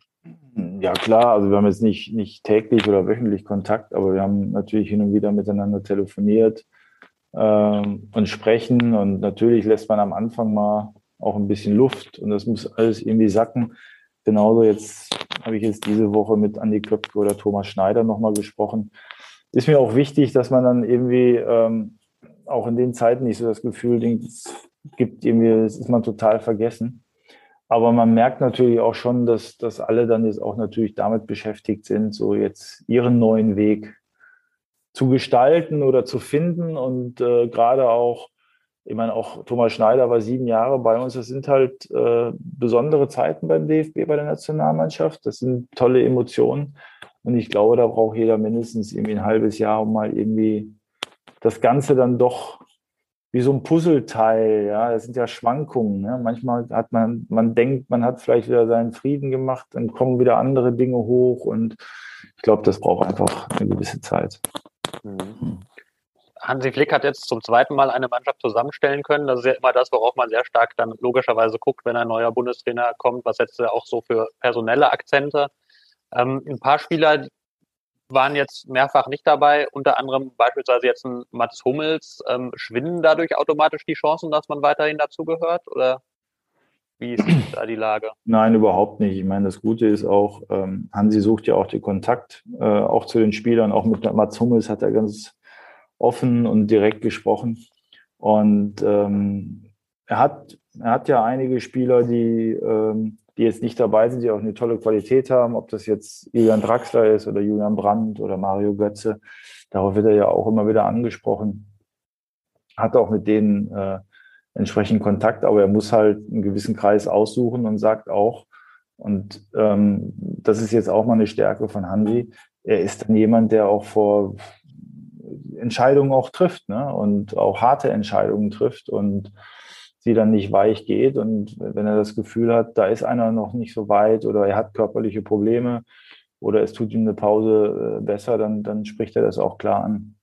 Ja, klar. Also wir haben jetzt nicht, nicht täglich oder wöchentlich Kontakt, aber wir haben natürlich hin und wieder miteinander telefoniert ähm, und sprechen. Und natürlich lässt man am Anfang mal auch ein bisschen Luft und das muss alles irgendwie sacken. Genauso jetzt habe ich jetzt diese Woche mit Andi Köpke oder Thomas Schneider nochmal gesprochen ist mir auch wichtig, dass man dann irgendwie ähm, auch in den Zeiten nicht so das Gefühl es gibt, irgendwie, das ist man total vergessen. Aber man merkt natürlich auch schon, dass, dass alle dann jetzt auch natürlich damit beschäftigt sind, so jetzt ihren neuen Weg zu gestalten oder zu finden und äh, gerade auch ich meine, auch Thomas Schneider war sieben Jahre bei uns. Das sind halt äh, besondere Zeiten beim DFB, bei der Nationalmannschaft. Das sind tolle Emotionen. Und ich glaube, da braucht jeder mindestens irgendwie ein halbes Jahr, um mal irgendwie das Ganze dann doch wie so ein Puzzleteil, ja, das sind ja Schwankungen. Ne? Manchmal hat man, man denkt, man hat vielleicht wieder seinen Frieden gemacht, dann kommen wieder andere Dinge hoch und ich glaube, das braucht einfach eine gewisse Zeit. Mhm. Hansi Flick hat jetzt zum zweiten Mal eine Mannschaft zusammenstellen können. Das ist ja immer das, worauf man sehr stark dann logischerweise guckt, wenn ein neuer Bundestrainer kommt. Was setzt er auch so für personelle Akzente? Ähm, ein paar Spieler waren jetzt mehrfach nicht dabei, unter anderem beispielsweise jetzt ein Mats Hummels. Ähm, schwinden dadurch automatisch die Chancen, dass man weiterhin dazugehört? Oder wie ist da die Lage? Nein, überhaupt nicht. Ich meine, das Gute ist auch, ähm, Hansi sucht ja auch den Kontakt, äh, auch zu den Spielern. Auch mit Mats Hummels hat er ganz offen und direkt gesprochen. Und ähm, er, hat, er hat ja einige Spieler, die, ähm, die jetzt nicht dabei sind, die auch eine tolle Qualität haben, ob das jetzt Julian Draxler ist oder Julian Brandt oder Mario Götze. Darauf wird er ja auch immer wieder angesprochen. Hat auch mit denen äh, entsprechend Kontakt, aber er muss halt einen gewissen Kreis aussuchen und sagt auch, und ähm, das ist jetzt auch mal eine Stärke von Hansi, er ist dann jemand, der auch vor Entscheidungen auch trifft ne? und auch harte Entscheidungen trifft und sie dann nicht weich geht. Und wenn er das Gefühl hat, da ist einer noch nicht so weit oder er hat körperliche Probleme oder es tut ihm eine Pause äh, besser, dann, dann spricht er das auch klar an.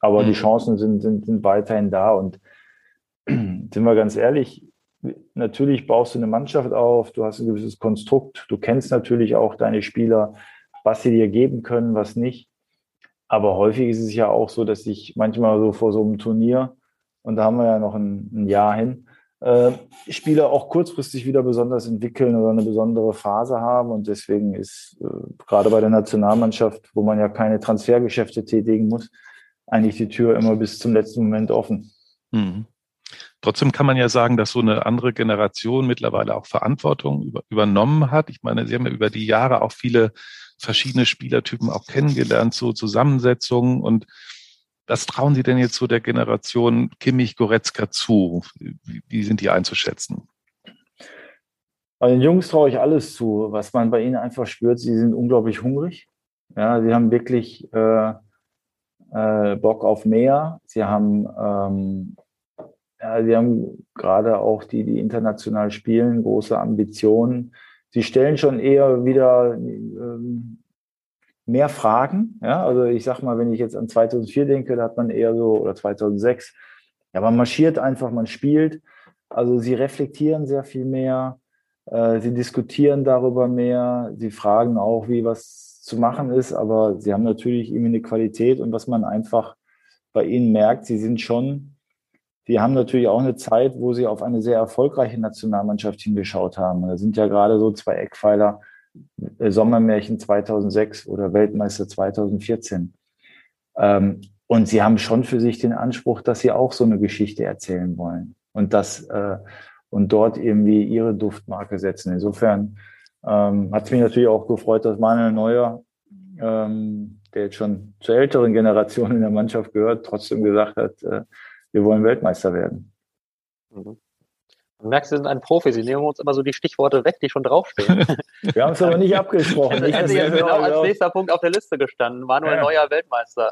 Aber mhm. die Chancen sind, sind, sind weiterhin da. Und sind wir ganz ehrlich, natürlich baust du eine Mannschaft auf, du hast ein gewisses Konstrukt, du kennst natürlich auch deine Spieler, was sie dir geben können, was nicht. Aber häufig ist es ja auch so, dass ich manchmal so vor so einem Turnier, und da haben wir ja noch ein, ein Jahr hin, äh, Spieler auch kurzfristig wieder besonders entwickeln oder eine besondere Phase haben. Und deswegen ist äh, gerade bei der Nationalmannschaft, wo man ja keine Transfergeschäfte tätigen muss, eigentlich die Tür immer bis zum letzten Moment offen. Mhm. Trotzdem kann man ja sagen, dass so eine andere Generation mittlerweile auch Verantwortung über, übernommen hat. Ich meine, Sie haben ja über die Jahre auch viele verschiedene Spielertypen auch kennengelernt, so Zusammensetzungen und was trauen Sie denn jetzt so der Generation Kimmich, Goretzka zu? Wie, wie sind die einzuschätzen? Bei den Jungs traue ich alles zu. Was man bei ihnen einfach spürt, sie sind unglaublich hungrig. Ja, sie haben wirklich äh, äh, Bock auf mehr. Sie haben, ähm, ja, sie haben gerade auch die, die international spielen, große Ambitionen sie stellen schon eher wieder ähm, mehr Fragen. Ja, also ich sag mal, wenn ich jetzt an 2004 denke, da hat man eher so, oder 2006, ja, man marschiert einfach, man spielt. Also sie reflektieren sehr viel mehr, äh, sie diskutieren darüber mehr, sie fragen auch, wie was zu machen ist, aber sie haben natürlich irgendwie eine Qualität und was man einfach bei ihnen merkt, sie sind schon die haben natürlich auch eine Zeit, wo sie auf eine sehr erfolgreiche Nationalmannschaft hingeschaut haben. Da sind ja gerade so zwei Eckpfeiler, Sommermärchen 2006 oder Weltmeister 2014. Ähm, und sie haben schon für sich den Anspruch, dass sie auch so eine Geschichte erzählen wollen und das äh, und dort irgendwie ihre Duftmarke setzen. Insofern ähm, hat es mich natürlich auch gefreut, dass Manuel Neuer, ähm, der jetzt schon zur älteren Generation in der Mannschaft gehört, trotzdem gesagt hat, äh, wir wollen Weltmeister werden. Mhm. Du merkst, Sie sind ein Profi. Sie nehmen uns immer so die Stichworte weg, die schon draufstehen. Wir haben es aber nicht abgesprochen. Nicht, also jetzt genau als nächster Punkt auf der Liste gestanden. Manuel ja. Neuer Weltmeister.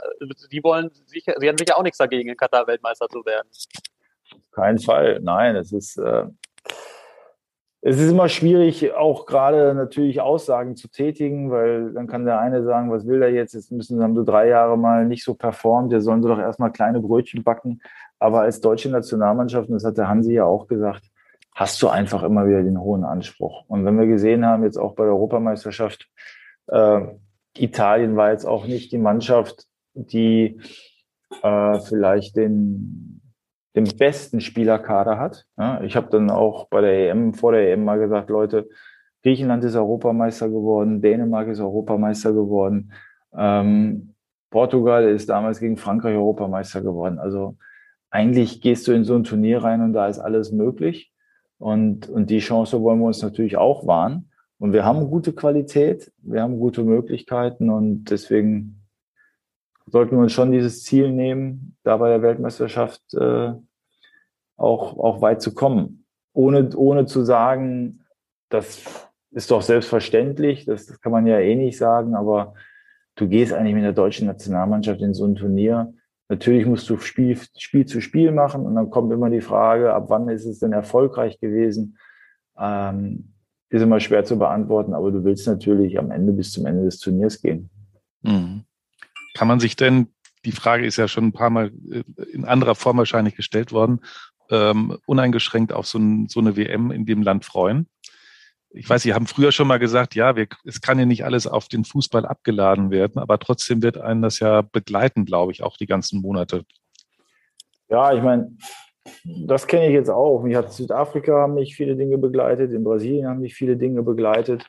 Sie wollen sicher, Sie haben sicher auch nichts dagegen, in Katar Weltmeister zu werden. Kein Fall. Nein, es ist, äh, es ist immer schwierig, auch gerade natürlich Aussagen zu tätigen, weil dann kann der eine sagen, was will der jetzt? Jetzt müssen haben so drei Jahre mal nicht so performt, der sollen sie doch erstmal kleine Brötchen backen. Aber als deutsche Nationalmannschaft, und das hat der Hansi ja auch gesagt, hast du einfach immer wieder den hohen Anspruch. Und wenn wir gesehen haben, jetzt auch bei der Europameisterschaft, äh, Italien war jetzt auch nicht die Mannschaft, die äh, vielleicht den, den besten Spielerkader hat. Ja, ich habe dann auch bei der EM, vor der EM mal gesagt, Leute, Griechenland ist Europameister geworden, Dänemark ist Europameister geworden, ähm, Portugal ist damals gegen Frankreich Europameister geworden. Also eigentlich gehst du in so ein Turnier rein und da ist alles möglich. Und, und die Chance wollen wir uns natürlich auch wahren. Und wir haben gute Qualität, wir haben gute Möglichkeiten und deswegen sollten wir uns schon dieses Ziel nehmen, da bei der Weltmeisterschaft äh, auch, auch weit zu kommen. Ohne, ohne zu sagen, das ist doch selbstverständlich, das, das kann man ja eh nicht sagen, aber du gehst eigentlich mit der deutschen Nationalmannschaft in so ein Turnier. Natürlich musst du Spiel, Spiel zu Spiel machen und dann kommt immer die Frage, ab wann ist es denn erfolgreich gewesen? Ähm, ist immer schwer zu beantworten, aber du willst natürlich am Ende bis zum Ende des Turniers gehen. Mhm. Kann man sich denn, die Frage ist ja schon ein paar Mal äh, in anderer Form wahrscheinlich gestellt worden, ähm, uneingeschränkt auf so, ein, so, eine WM in dem Land freuen? Ich weiß, Sie haben früher schon mal gesagt, ja, wir, es kann ja nicht alles auf den Fußball abgeladen werden, aber trotzdem wird einen das ja begleiten, glaube ich, auch die ganzen Monate. Ja, ich meine, das kenne ich jetzt auch. Mich hat Südafrika haben mich viele Dinge begleitet, in Brasilien haben mich viele Dinge begleitet.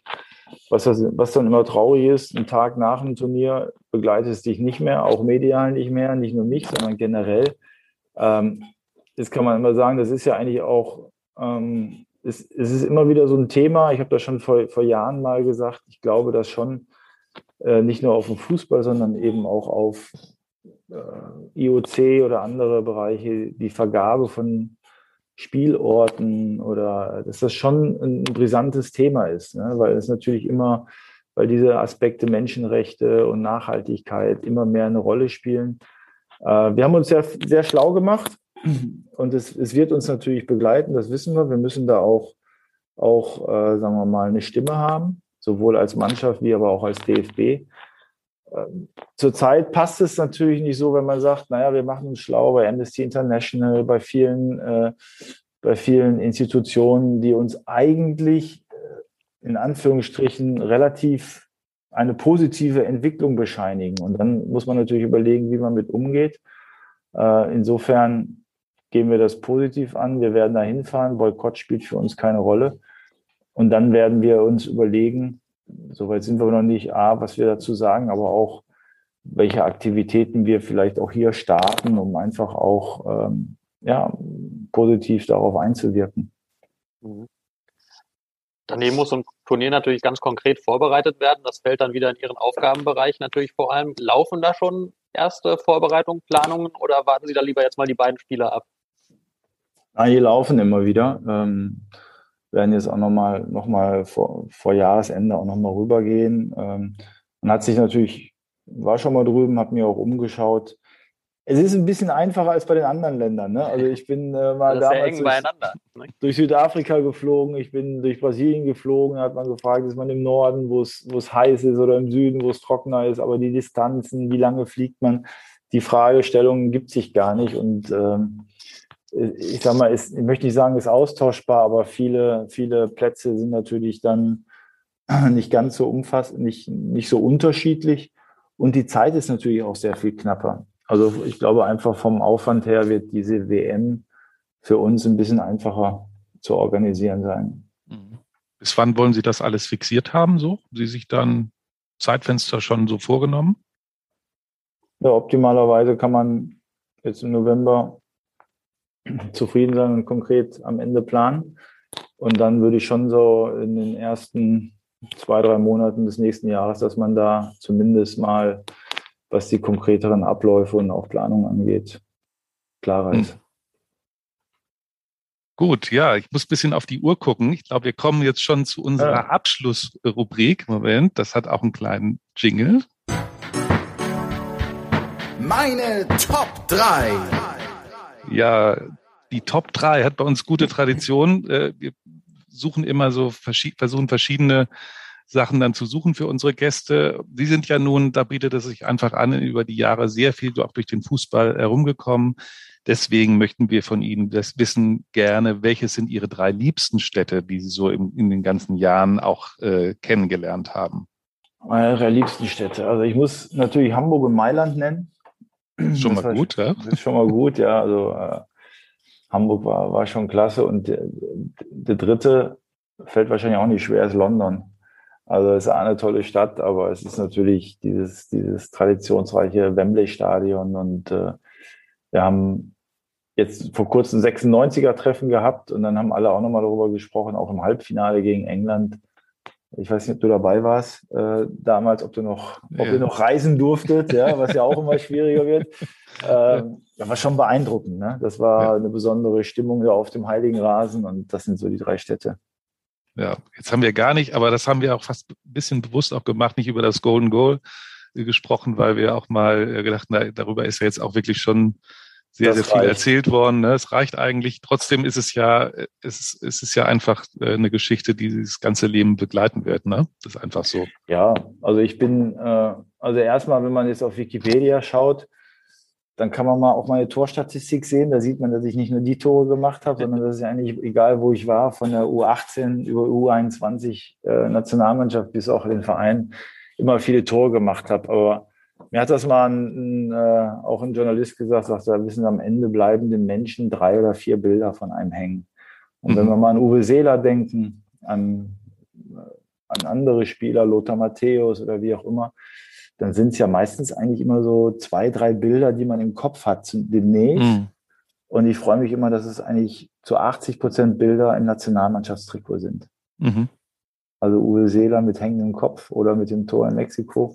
Was, das, was dann immer traurig ist, einen Tag nach dem Turnier begleitet es dich nicht mehr, auch medial nicht mehr, nicht nur mich, sondern generell. Ähm, das kann man immer sagen, das ist ja eigentlich auch, ähm, es, es ist immer wieder so ein Thema. Ich habe das schon vor, vor Jahren mal gesagt. Ich glaube, dass schon äh, nicht nur auf dem Fußball, sondern eben auch auf äh, IOC oder andere Bereiche die Vergabe von Spielorten oder dass das schon ein brisantes Thema ist, ne? weil es natürlich immer, weil diese Aspekte Menschenrechte und Nachhaltigkeit immer mehr eine Rolle spielen. Äh, wir haben uns sehr, sehr schlau gemacht und es, es wird uns natürlich begleiten, das wissen wir. Wir müssen da auch, auch äh, sagen wir mal, eine Stimme haben, sowohl als Mannschaft wie aber auch als DFB. Ähm, zurzeit passt es natürlich nicht so, wenn man sagt, naja, wir machen uns schlau bei Amnesty International, bei vielen, äh, bei vielen Institutionen, die uns eigentlich äh, in Anführungsstrichen relativ eine positive Entwicklung bescheinigen. Und dann muss man natürlich überlegen, wie man mit umgeht. Äh, insofern gehen wir das positiv an. Wir werden da hinfahren. Boykott spielt für uns keine Rolle. Und dann werden wir uns überlegen, Soweit sind wir noch nicht, A, was wir dazu sagen, aber auch, welche Aktivitäten wir vielleicht auch hier starten, um einfach auch ähm, ja, positiv darauf einzuwirken. Mhm. Daneben muss ein Turnier natürlich ganz konkret vorbereitet werden. Das fällt dann wieder in Ihren Aufgabenbereich natürlich vor allem. Laufen da schon erste Vorbereitungen, Planungen oder warten Sie da lieber jetzt mal die beiden Spieler ab? Nein, die laufen immer wieder. Ähm, werden jetzt auch nochmal noch mal vor, vor Jahresende auch nochmal rübergehen. Ähm, man hat sich natürlich, war schon mal drüben, hat mir auch umgeschaut. Es ist ein bisschen einfacher als bei den anderen Ländern. Ne? Also ich bin äh, mal damals durch, ne? durch, Südafrika geflogen, ich bin durch Brasilien geflogen, da hat man gefragt, ist man im Norden, wo es heiß ist oder im Süden, wo es trockener ist, aber die Distanzen, wie lange fliegt man, die Fragestellungen gibt sich gar nicht. Und ähm, ich sag mal, ist, ich möchte nicht sagen, ist austauschbar, aber viele, viele Plätze sind natürlich dann nicht ganz so umfassend, nicht, nicht so unterschiedlich. Und die Zeit ist natürlich auch sehr viel knapper. Also ich glaube einfach vom Aufwand her wird diese WM für uns ein bisschen einfacher zu organisieren sein. Mhm. Bis wann wollen Sie das alles fixiert haben, so? Sie sich dann Zeitfenster schon so vorgenommen? Ja, optimalerweise kann man jetzt im November zufrieden sein und konkret am Ende planen. Und dann würde ich schon so in den ersten zwei, drei Monaten des nächsten Jahres, dass man da zumindest mal, was die konkreteren Abläufe und auch Planung angeht, klarer hm. ist. Gut, ja, ich muss ein bisschen auf die Uhr gucken. Ich glaube, wir kommen jetzt schon zu unserer ja. Abschlussrubrik. Moment, das hat auch einen kleinen Jingle. Meine Top 3. Ja, die Top 3 hat bei uns gute Tradition. Äh, wir suchen immer so, versuchen verschiedene Sachen dann zu suchen für unsere Gäste. Sie sind ja nun, da bietet es sich einfach an, über die Jahre sehr viel auch durch den Fußball herumgekommen. Deswegen möchten wir von Ihnen das wissen gerne, welche sind Ihre drei liebsten Städte, die Sie so in, in den ganzen Jahren auch äh, kennengelernt haben? Meine drei liebsten Städte. Also ich muss natürlich Hamburg und Mailand nennen. Schon mal gut, ja. Das ist schon mal gut, ja. Also äh, Hamburg war, war schon klasse. Und der, der dritte fällt wahrscheinlich auch nicht schwer, ist London. Also es ist eine tolle Stadt, aber es ist natürlich dieses, dieses traditionsreiche Wembley-Stadion. Und äh, wir haben jetzt vor kurzem 96er-Treffen gehabt und dann haben alle auch nochmal darüber gesprochen, auch im Halbfinale gegen England Ich weiß nicht, ob du dabei warst äh, damals, ob du noch, ob ja. ihr noch reisen durftet, ja, was ja auch immer schwieriger wird. Ähm, das war schon beeindruckend. Ne? Das war ja. eine besondere Stimmung da auf dem Heiligen Rasen und das sind so die drei Städte. Ja, jetzt haben wir gar nicht, aber das haben wir auch fast ein bisschen bewusst auch gemacht, nicht über das Golden Goal äh, gesprochen, weil wir auch mal äh, gedacht, na, darüber ist ja jetzt auch wirklich schon sehr, das sehr viel reicht. erzählt worden. Ne? Es reicht eigentlich. Trotzdem ist es ja, es ist, es ist ja einfach äh, eine Geschichte, die das ganze Leben begleiten wird. Ne? Das ist einfach so. Ja, also ich bin, äh, also erstmal, wenn man jetzt auf Wikipedia schaut, dann kann man mal auch meine Torstatistik sehen. Da sieht man, dass ich nicht nur die Tore gemacht habe, sondern dass ich eigentlich, egal wo ich war, von der U18 über U21 äh, Nationalmannschaft bis auch den Verein, immer viele Tore gemacht habe. Aber mir hat das mal ein, ein, äh, auch ein Journalist gesagt, sagt, da wissen am Ende bleiben den Menschen drei oder vier Bilder von einem hängen. Und mhm. wenn wir mal an Uwe Seeler denken, an, an andere Spieler, Lothar Matthäus oder wie auch immer, dann sind es ja meistens eigentlich immer so zwei, drei Bilder, die man im Kopf hat demnächst. Mhm. Und ich freue mich immer, dass es eigentlich zu 80 Prozent Bilder im Nationalmannschaftstrikot sind. Mhm. Also Uwe Seeler mit hängendem Kopf oder mit dem Tor in Mexiko.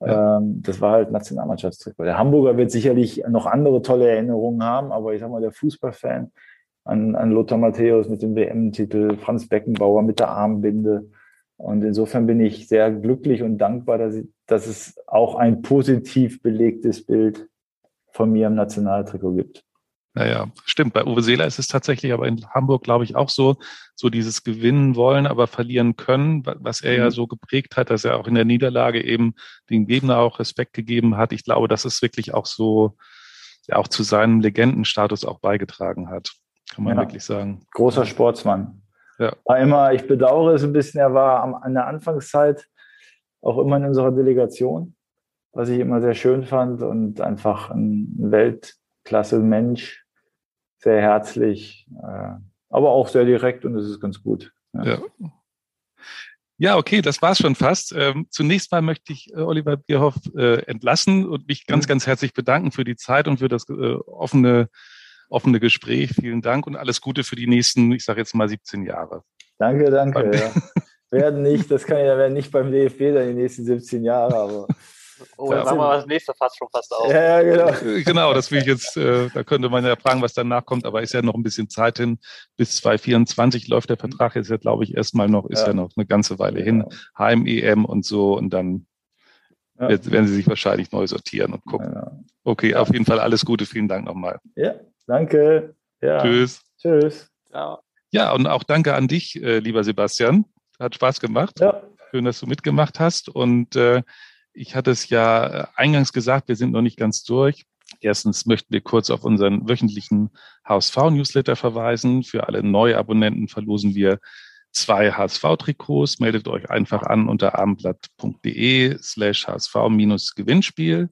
Ähm, das war halt Nationalmannschaftstrikot. Der Hamburger wird sicherlich noch andere tolle Erinnerungen haben, aber ich sag mal, der Fußballfan an, an Lothar Matthäus mit dem WM-Titel, Franz Beckenbauer mit der Armbinde, und insofern bin ich sehr glücklich und dankbar, dass, ich, dass es auch ein positiv belegtes Bild von mir im Nationaltrikot gibt. Naja, stimmt. Bei Uwe Seeler ist es tatsächlich aber in Hamburg, glaube ich, auch so, so dieses Gewinnen wollen, aber verlieren können, was er mhm. ja so geprägt hat, dass er auch in der Niederlage eben den Gegner auch Respekt gegeben hat. Ich glaube, dass es wirklich auch so, ja, auch zu seinem Legendenstatus auch beigetragen hat. Kann man ja. wirklich sagen. Großer Sportsmann. Ja. War immer, ich bedauere es ein bisschen, er war am, an der Anfangszeit auch immer in unserer Delegation, was ich immer sehr schön fand und einfach ein Weltklasse-Mensch, sehr herzlich, äh, aber auch sehr direkt und das ist ganz gut. Ja. ja. Ja, okay, das war's schon fast. Ähm, zunächst mal möchte ich äh, Oliver Bierhoff äh, entlassen und mich ganz, mhm. ganz herzlich bedanken für die Zeit und für das offene offene Gespräch. Vielen Dank und alles Gute für die nächsten, ich sage jetzt mal 17 Jahre. Danke, danke. Ja. werden nicht, das kann ja werden nicht beim DFB sein, die nächsten 17 Jahre, aber. Oh, dann machen wir das nächste fast schon fast auf. Ja, genau. Äh, genau, das will ich jetzt, äh, da könnte man ja fragen, was danach kommt, aber ist ja noch ein bisschen Zeit hin. Bis 2024 läuft der Vertrag jetzt ja, glaube ich, erstmal noch, ist ja. ja noch eine ganze Weile hin. Heim-EM und so und dann ja. werden sie sich wahrscheinlich neu sortieren und gucken. Ja. Okay, auf jeden Fall alles Gute. Vielen Dank nochmal. Ja, Danke. Ja. Tschüss. Tschüss. Ciao. Ja, und auch danke an dich, äh, lieber Sebastian. Hat Spaß gemacht. Ja. Schön, dass du mitgemacht hast. Und äh, ich hatte es ja äh, eingangs gesagt, wir sind noch nicht ganz durch. Erstens möchten wir kurz auf unseren wöchentlichen HSV-Newsletter verweisen. Für alle Neuabonnenten verlosen wir zwei HSV-Trikots. Meldet euch einfach an unter abendblatt.de slash HSV-Gewinnspiel.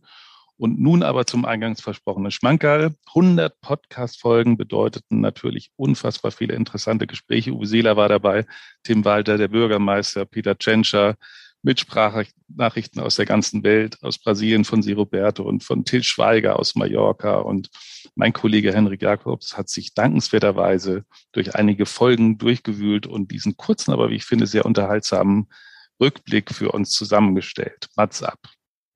Und nun aber zum eingangs versprochenen Schmankerl. 100 Podcast-Folgen bedeuteten natürlich unfassbar viele interessante Gespräche. Uwe Seeler war dabei, Tim Walter, der Bürgermeister, Peter Tschentscher, mit Sprachnachrichten aus der ganzen Welt, aus Brasilien von Roberto und von Till Schweiger aus Mallorca. Und mein Kollege Henrik Jakobs hat sich dankenswerterweise durch einige Folgen durchgewühlt und diesen kurzen, aber wie ich finde, sehr unterhaltsamen Rückblick für uns zusammengestellt. Mats ab.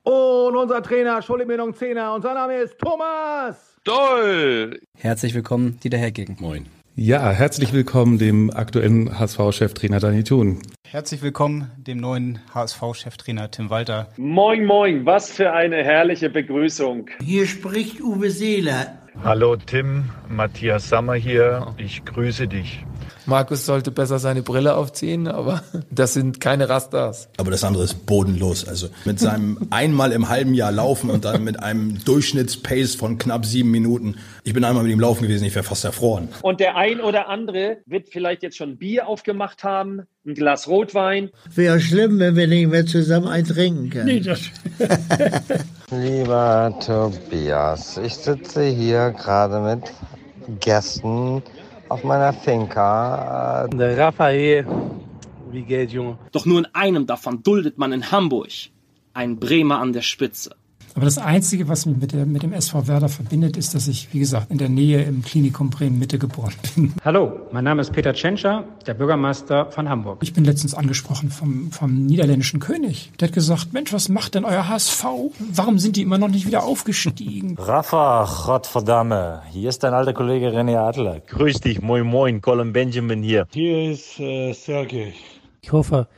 Und unser Trainer, Schullemenung Zehner, und sein Name ist Thomas Doll. Herzlich willkommen, Dieter Hergegen. Moin. Ja, herzlich willkommen dem aktuellen HSV-Cheftrainer Dani Thun. Herzlich willkommen dem neuen HSV-Cheftrainer Tim Walter. Moin, moin, was für eine herrliche Begrüßung. Hier spricht Uwe Seeler. Hallo Tim, Matthias Sammer hier. Ich grüße dich. Markus sollte besser seine Brille aufziehen, aber das sind keine Rastas. Aber das andere ist bodenlos. Also mit seinem einmal im halben Jahr laufen und dann mit einem Durchschnittspace von knapp sieben Minuten. Ich bin einmal mit ihm laufen gewesen, ich wäre fast erfroren. Und der ein oder andere wird vielleicht jetzt schon Bier aufgemacht haben, ein Glas Rotwein. Wäre schlimm, wenn wir nicht mehr zusammen ein trinken können. Nee, das Lieber Tobias, ich sitze hier gerade mit Gästen auf meiner Finca. Der Raphael, wie geht's, Junge? Doch nur in einem davon duldet man in Hamburg einen Bremer an der Spitze. Aber das Einzige, was mich mit, der, mit dem SV Werder verbindet, ist, dass ich, wie gesagt, in der Nähe im Klinikum Bremen Mitte geboren bin. Hallo, mein Name ist Peter Tschentscher, der Bürgermeister von Hamburg. Ich bin letztens angesprochen vom, vom niederländischen König. Der hat gesagt, Mensch, was macht denn euer HSV? Warum sind die immer noch nicht wieder aufgestiegen? Rafa, Gottverdammt. Hier ist dein alter Kollege René Adler. Grüß dich, moin moin, Colin Benjamin hier. Hier ist äh, Sergej. Ich hoffe,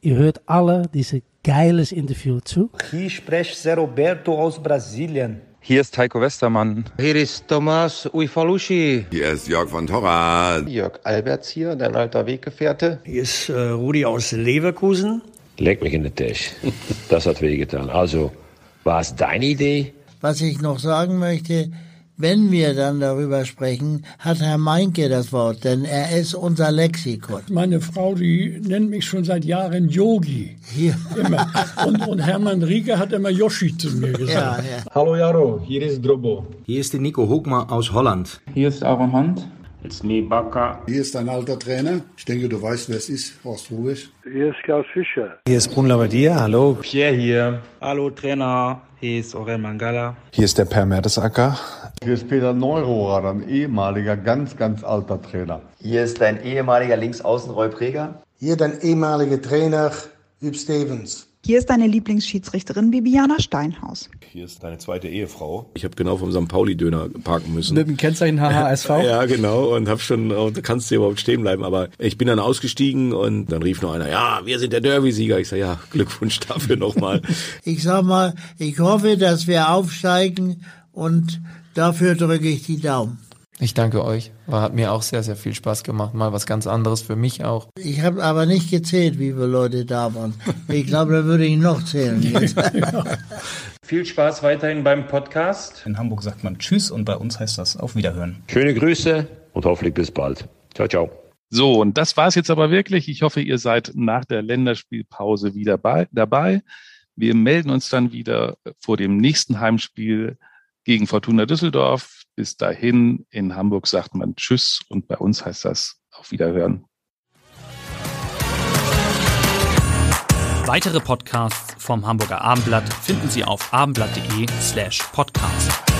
ihr hört alle diese geiles Interview zu. Hier spricht Zé Roberto aus Brasilien. Hier ist Heiko Westermann. Hier ist Thomas Uifalushi. Hier ist Jörg von Torra. Jörg Alberts hier, dein alter Weggefährte. Hier ist äh, Rudi aus Leverkusen. Leck mich in den Tisch. Das hat wehgetan. Also, war es deine Idee? Was ich noch sagen möchte, wenn wir dann darüber sprechen, hat Herr Meinke das Wort, denn er ist unser Lexikon. Meine Frau, die nennt mich schon seit Jahren Yogi. Hier. Immer. Und, und Hermann Rieger hat immer Yoshi zu mir gesagt. Ja, ja. Hallo Jaro, hier ist Drobo. Hier ist der Nico Hogmar aus Holland. Hier ist Aaron Hunt. It's me, Baka. Hier ist ein alter Trainer. Ich denke, du weißt, wer es ist. Horst Rubisch. Hier ist Klaus Fischer. Hier ist Brun Labbadia. Hallo. Pierre hier. Hallo Trainer. Hier ist Aurel Mangala. Hier ist der Per Mertesacker. Hier ist Peter Neurohrer, ein ehemaliger, ganz, ganz alter Trainer. Hier ist dein ehemaliger Linksaußen Roy Preger. Hier dein ehemaliger Trainer Hüb Stevens. Hier ist deine Lieblingsschiedsrichterin Bibiana Steinhaus. Hier ist deine zweite Ehefrau. Ich habe genau vom St. Pauli-Döner parken müssen. Mit dem Kennzeichen HHSV? ja, genau. Und habe schon, und da kannst du überhaupt stehen bleiben. Aber ich bin dann ausgestiegen und dann rief noch einer, ja, wir sind der Derby-Sieger. Ich sage, ja, Glückwunsch dafür nochmal. ich sag mal, ich hoffe, dass wir aufsteigen und dafür drücke ich die Daumen. Ich danke euch. War, hat mir auch sehr, sehr viel Spaß gemacht. Mal was ganz anderes für mich auch. Ich habe aber nicht gezählt, wie viele Leute da waren. Ich glaube, da würde ich noch zählen. Jetzt. Viel Spaß weiterhin beim Podcast. In Hamburg sagt man Tschüss und bei uns heißt das Auf Wiederhören. Schöne Grüße und hoffentlich bis bald. Ciao, ciao. So, und das war es jetzt aber wirklich. Ich hoffe, ihr seid nach der Länderspielpause wieder bei, dabei. Wir melden uns dann wieder vor dem nächsten Heimspiel gegen Fortuna Düsseldorf. Bis dahin in Hamburg sagt man Tschüss und bei uns heißt das auf Wiederhören. Weitere Podcasts vom Hamburger Abendblatt finden Sie auf abendblatt.de slash podcast.